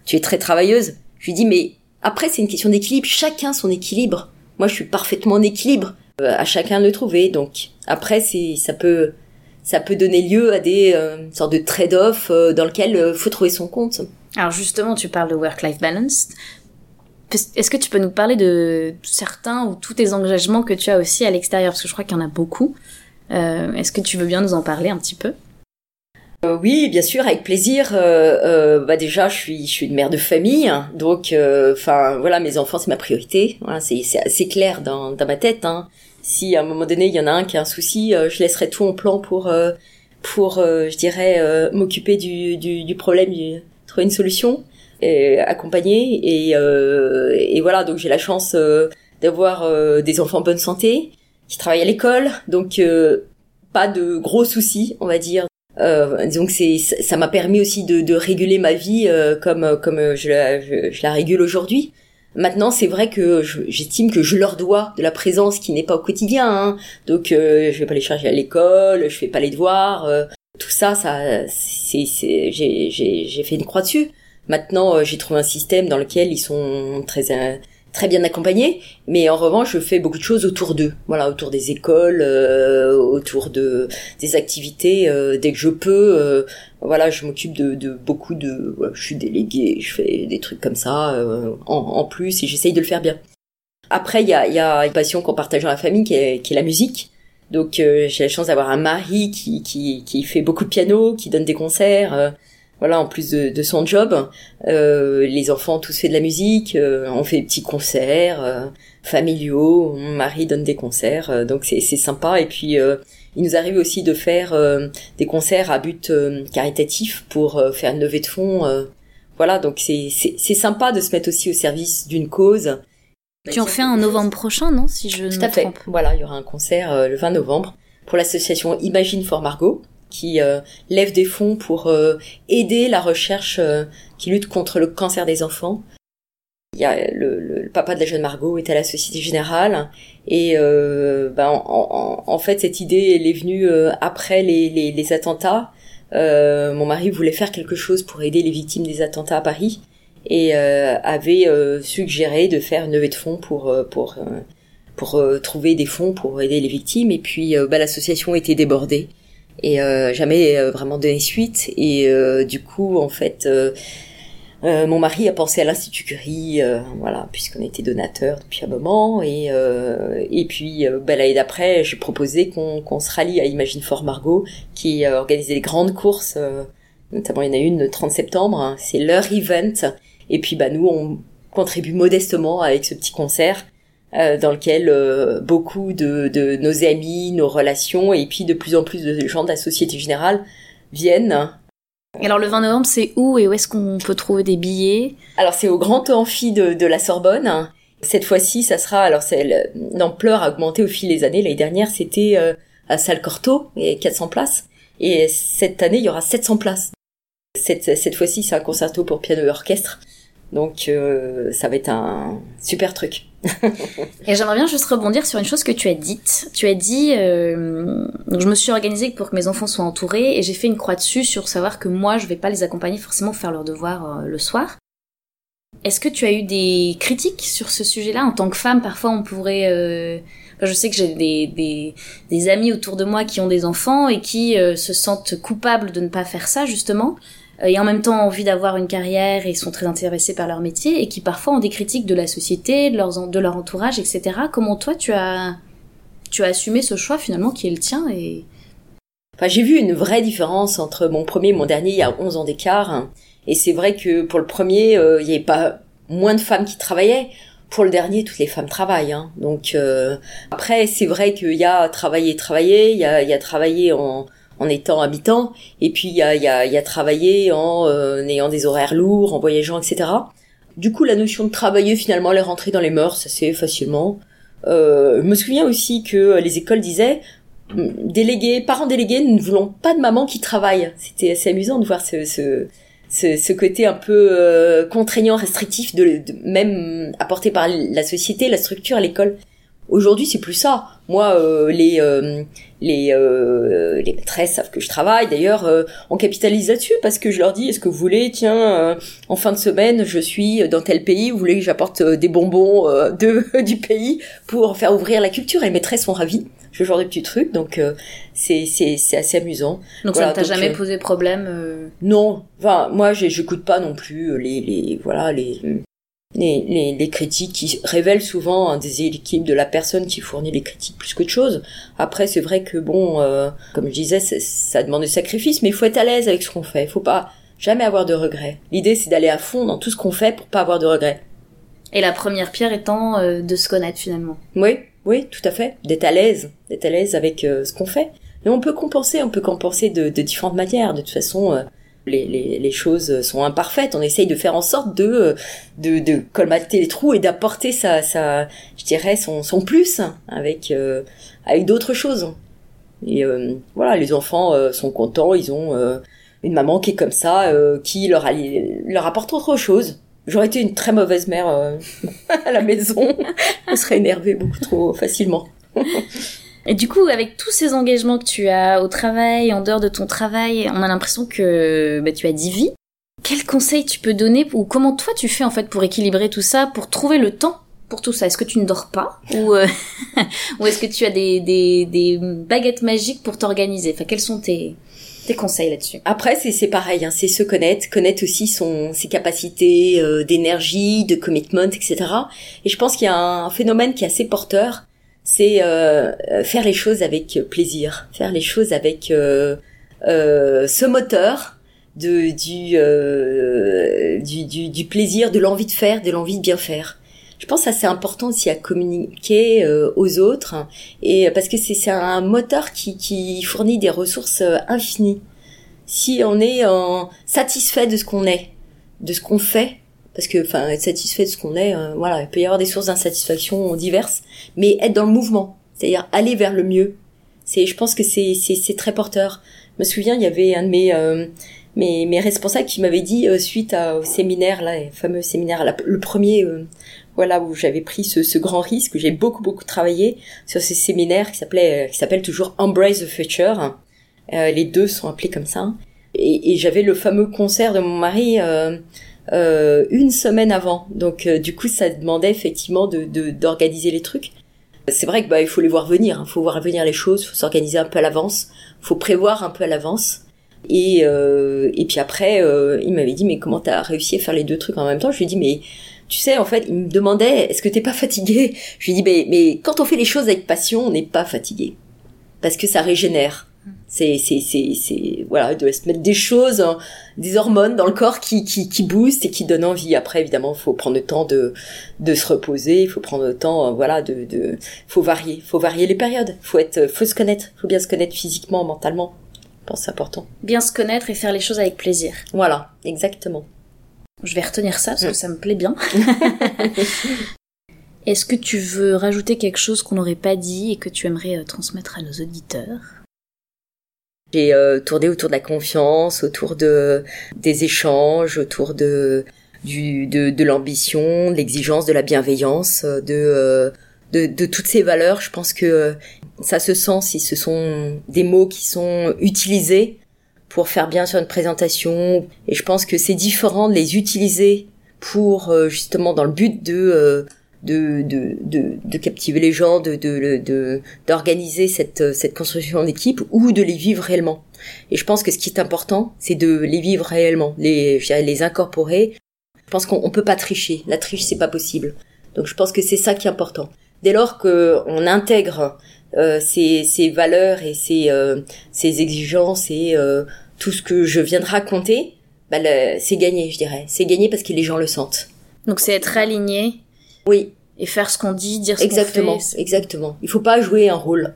tu es très travailleuse. Je lui dis, mais après c'est une question d'équilibre, chacun son équilibre. Moi je suis parfaitement en équilibre, à chacun de le trouver. Donc après c'est ça peut ça peut donner lieu à des sortes de trade-off dans lequel il faut trouver son compte. Alors justement, tu parles de work-life balance. Est-ce que tu peux nous parler de certains ou tous tes engagements que tu as aussi à l'extérieur? Parce que je crois qu'il y en a beaucoup. Euh, est-ce que tu veux bien nous en parler un petit peu? Euh, oui, bien sûr, avec plaisir. Euh, bah déjà, je suis, je suis une mère de famille, donc, enfin, voilà, mes enfants c'est ma priorité. Voilà, c'est, assez clair dans, dans ma tête. Hein. Si à un moment donné il y en a un qui a un souci, je laisserai tout en plan pour, pour, je dirais, m'occuper du, du, du problème, trouver une solution et accompagnée et, euh, et voilà donc j'ai la chance euh, d'avoir euh, des enfants en bonne santé qui travaillent à l'école. Donc pas de gros soucis on va dire. Euh, donc c'est ça m'a permis aussi de, de, réguler ma vie comme comme je la, je, la régule aujourd'hui. Maintenant, c'est vrai que j'estime que je leur dois de la présence qui n'est pas au quotidien. Hein. Donc, je vais pas les charger à l'école, je fais pas les devoirs. tout ça, ça, j'ai fait une croix dessus. Maintenant, euh, j'ai trouvé un système dans lequel ils sont très euh, très bien accompagnés, mais en revanche, je fais beaucoup de choses autour d'eux, voilà, autour des écoles, euh, autour de des activités. dès que je peux, voilà, je m'occupe de, de, beaucoup de, je suis déléguée, je fais des trucs comme ça en, en, plus et j'essaye de le faire bien. Après, il y a, y a une passion qu'on partage dans la famille qui est, qui est la musique. Donc, j'ai la chance d'avoir un mari qui, qui, qui fait beaucoup de piano, qui donne des concerts voilà, en plus de, de son job, euh, les enfants ont tous fait de la musique, euh, on fait des petits concerts euh, familiaux, mon mari donne des concerts, euh, donc c'est sympa. Et puis il nous arrive aussi de faire des concerts à but caritatif pour faire une levée de fonds. voilà, donc c'est sympa de se mettre aussi au service d'une cause. Tu en fais un novembre prochain, non Si je Tout à fait. Voilà, il y aura un concert le 20 novembre pour l'association Imagine for Margot qui euh, lève des fonds pour euh, aider la recherche euh, qui lutte contre le cancer des enfants. Il y a le, papa de la jeune Margot est à la Société Générale et ben, en, fait cette idée est venue après les, les, attentats. mon mari voulait faire quelque chose pour aider les victimes des attentats à Paris et avait suggéré de faire une levée de fonds pour pour pour trouver des fonds pour aider les victimes et puis ben, l'association était débordée et euh, jamais euh, vraiment donné suite. Et euh, du coup, en fait, mon mari a pensé à l'Institut Curie, voilà, puisqu'on était donateur depuis un moment. Et, et puis, bah, l'année d'après, j'ai proposé qu'on se rallie à Imagine for Margot, qui organisait des grandes courses. notamment, il y en a une le 30 septembre. Hein, c'est leur event. Et puis, bah, nous, on contribue modestement avec ce petit concert euh, dans lequel euh, beaucoup de, de, nos amis, nos relations et puis de plus en plus de gens de la Société Générale viennent. Alors le 20 novembre, c'est où et où est-ce qu'on peut trouver des billets? Alors c'est au Grand Amphi de, de la Sorbonne. Cette fois-ci, ça sera alors l'ampleur a augmenté au fil des années. L'année dernière, c'était euh, à Salle Corto et 400 places. Et cette année, il y aura 700 places. Cette, cette fois-ci, c'est un concerto pour piano et orchestre. Donc euh, ça va être un super truc. et j'aimerais bien juste rebondir sur une chose que tu as dite. Tu as dit, euh, je me suis organisée pour que mes enfants soient entourés et j'ai fait une croix dessus sur savoir que moi je vais pas les accompagner forcément faire leurs devoirs euh, le soir. Est-ce que tu as eu des critiques sur ce sujet-là? En tant que femme Parfois on pourrait euh, je sais que j'ai des, amis autour de moi qui ont des enfants et qui euh, se sentent coupables de ne pas faire ça justement. Euh, et en même temps envie d'avoir une carrière et sont très intéressés par leur métier et qui parfois ont des critiques de la société, de, leurs, de leur entourage, etc. Comment toi tu as, tu as assumé ce choix finalement qui est le tien et... Enfin, j'ai vu une vraie différence entre mon premier et mon dernier, il y a 11 ans d'écart. Et c'est vrai que pour le premier, euh, il n'y avait pas moins de femmes qui travaillaient. pour le dernier, toutes les femmes travaillent. Hein. Donc euh, après, c'est vrai qu'il y a travailler, travailler, il y a, il y a travailler en, en étant habitant, et puis il y a, y a, y a travailler en euh, ayant des horaires lourds, en voyageant, etc. Du coup, la notion de travailler, finalement, elle est rentrée dans les mœurs assez facilement. Euh, je me souviens aussi que les écoles disaient hum, délégués, parents délégués, nous ne voulons pas de maman qui travaille. C'était assez amusant de voir ce, ce, ce, ce côté un peu euh, contraignant, restrictif, de, même apporté par la société, la structure, l'école. Aujourd'hui, c'est plus ça. Moi, euh, les euh, les euh, les maîtresses savent que je travaille. D'ailleurs, on capitalise là-dessus parce que je leur dis est-ce que vous voulez, tiens, en fin de semaine, je suis dans tel pays, vous voulez que j'apporte des bonbons de du pays pour faire ouvrir la culture? Et les maîtresses sont ravies. Je fais genre des petits trucs, donc c'est c'est c'est assez amusant. Donc ça ne t'a jamais posé problème Non, enfin moi, j'écoute pas non plus les les voilà les les, les, les, critiques qui révèlent souvent un déséquilibre de la personne qui fournit les critiques plus que de choses. Après, c'est vrai que bon, euh, comme je disais, ça demande du sacrifice, mais il faut être à l'aise avec ce qu'on fait. Il faut pas jamais avoir de regrets. L'idée, c'est d'aller à fond dans tout ce qu'on fait pour pas avoir de regrets. Et la première pierre étant euh, de se connaître finalement. Oui, oui, tout à fait. D'être à l'aise, d'être à l'aise avec euh, ce qu'on fait. Mais on peut compenser, on peut compenser de, de différentes manières. De toute façon, les, les, les, choses sont imparfaites. On essaye de faire en sorte de de, de colmater les trous et d'apporter sa, sa, je dirais, son, son plus avec euh, avec d'autres choses. Et euh, voilà, les enfants euh, sont contents. Ils ont une maman qui est comme ça, qui leur leur apporte autre chose. J'aurais été une très mauvaise mère à la maison. On serait énervé beaucoup trop facilement. Et du coup, avec tous ces engagements que tu as au travail, en dehors de ton travail, on a l'impression que bah, tu as 10 vies. Quels conseils tu peux donner ou comment toi tu fais en fait pour équilibrer tout ça, pour trouver le temps pour tout ça? Est-ce que tu ne dors pas? Ou, euh, ou est-ce que tu as des, des, des baguettes magiques pour t'organiser? Enfin, quels sont tes, tes conseils là-dessus? Après, c'est, c'est pareil, hein, c'est se connaître, connaître aussi son, ses capacités euh, d'énergie, de commitment, etc. Et je pense qu'il y a un phénomène qui est assez porteur, c'est euh, faire les choses avec plaisir, faire les choses avec euh, euh, ce moteur de du, du, du, du plaisir, de l'envie de faire, de l'envie de bien faire. Je pense que c'est important aussi à communiquer aux autres et parce que c'est un moteur qui, qui fournit des ressources infinies. Si on est satisfait de ce qu'on est, de ce qu'on fait, parce que enfin être satisfait de ce qu'on est euh, voilà il peut y avoir des sources d'insatisfaction diverses mais être dans le mouvement c'est-à-dire aller vers le mieux c'est je pense que c'est c'est c'est très porteur. Je me souviens il y avait un de mes euh, mes, mes responsables qui m'avait dit euh, suite au séminaire là le fameux séminaire le premier voilà où j'avais pris ce, ce grand risque j'ai beaucoup beaucoup travaillé sur ces séminaires qui s'appelait qui s'appelle toujours Embrace the Future. Les deux sont appelés comme ça. Et, et j'avais le fameux concert de mon mari euh, une semaine avant. Donc euh, du coup, ça demandait effectivement de d'organiser les trucs. C'est vrai que bah il faut les voir venir, il hein. faut voir venir les choses, faut s'organiser un peu à l'avance, faut prévoir un peu à l'avance. Et euh, et puis après, euh, il m'avait dit mais comment t'as réussi à faire les deux trucs en même temps? Je lui ai dit mais tu sais en fait, il me demandait est-ce que t'es pas fatigué? Je lui ai dit mais mais quand on fait les choses avec passion, on n'est pas fatigué parce que ça régénère. C'est, c'est, c'est, c'est, voilà, de se mettre des choses, hein, des hormones dans le corps qui, qui, qui boostent et qui donnent envie. Après, évidemment, il faut prendre le temps de, de se reposer, il faut prendre le temps, euh, voilà, de, de, faut varier, faut varier les périodes. Faut être, faut se connaître, faut bien se connaître physiquement, mentalement. Je pense c'est important. Bien se connaître et faire les choses avec plaisir. Voilà, exactement. Je vais retenir ça parce que mm. ça me plaît bien. Est-ce que tu veux rajouter quelque chose qu'on n'aurait pas dit et que tu aimerais euh, transmettre à nos auditeurs? J'ai euh, tourné autour de la confiance, autour de des échanges, autour de du de, l'ambition, de l'exigence, de la bienveillance, de, euh, de de toutes ces valeurs. Je pense que ça se sent si ce sont des mots qui sont utilisés pour faire bien sur une présentation. Et je pense que c'est différent de les utiliser pour euh, justement dans le but de de, de, de, captiver les gens, de, de, d'organiser cette, cette construction d'équipe ou de les vivre réellement. Et je pense que ce qui est important, c'est de les vivre réellement, les, les incorporer. Je pense qu'on peut pas tricher. La triche, c'est pas possible. Donc je pense que c'est ça qui est important. Dès lors qu'on intègre euh, ces, valeurs et ces, euh, ces exigences et euh, tout ce que je viens de raconter, bah, c'est gagné, je dirais. C'est gagné parce que les gens le sentent. Donc c'est être aligné oui, et faire ce qu'on dit, dire ce exactement, qu'on fait. Exactement. Il faut pas jouer un rôle.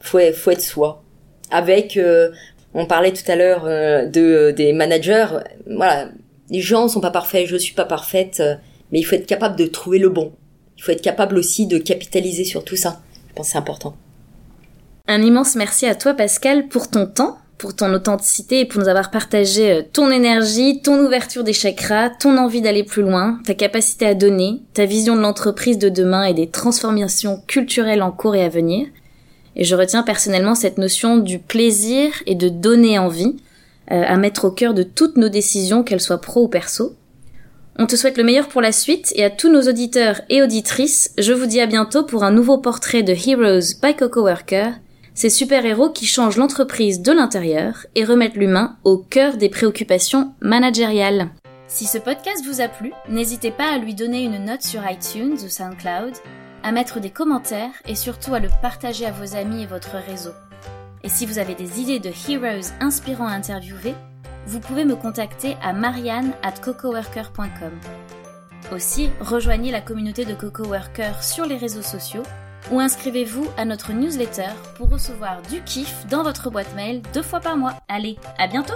Faut, faut être soi. Avec, euh, on parlait tout à l'heure euh, de des managers. Voilà, les gens sont pas parfaits. Je suis pas parfaite, euh, mais il faut être capable de trouver le bon. Il faut être capable aussi de capitaliser sur tout ça. Je pense que c'est important. Un immense merci à toi Pascal pour ton temps, pour ton authenticité et pour nous avoir partagé euh, ton énergie, ton ouverture des chakras, ton envie d'aller plus loin, ta capacité à donner, ta vision de l'entreprise de demain et des transformations culturelles en cours et à venir. Et je retiens personnellement cette notion du plaisir et de donner envie euh, à mettre au cœur de toutes nos décisions, qu'elles soient pro ou perso. On te souhaite le meilleur pour la suite et à tous nos auditeurs et auditrices, je vous dis à bientôt pour un nouveau portrait de Heroes by Coco Worker ces super-héros qui changent l'entreprise de l'intérieur et remettent l'humain au cœur des préoccupations managériales. Si ce podcast vous a plu, n'hésitez pas à lui donner une note sur iTunes ou SoundCloud, à mettre des commentaires et surtout à le partager à vos amis et votre réseau. Et si vous avez des idées de heroes inspirants à interviewer, vous pouvez me contacter à marianne at cocoworker.com. Aussi, rejoignez la communauté de Coco Worker sur les réseaux sociaux ou inscrivez-vous à notre newsletter pour recevoir du kiff dans votre boîte mail deux fois par mois. Allez, à bientôt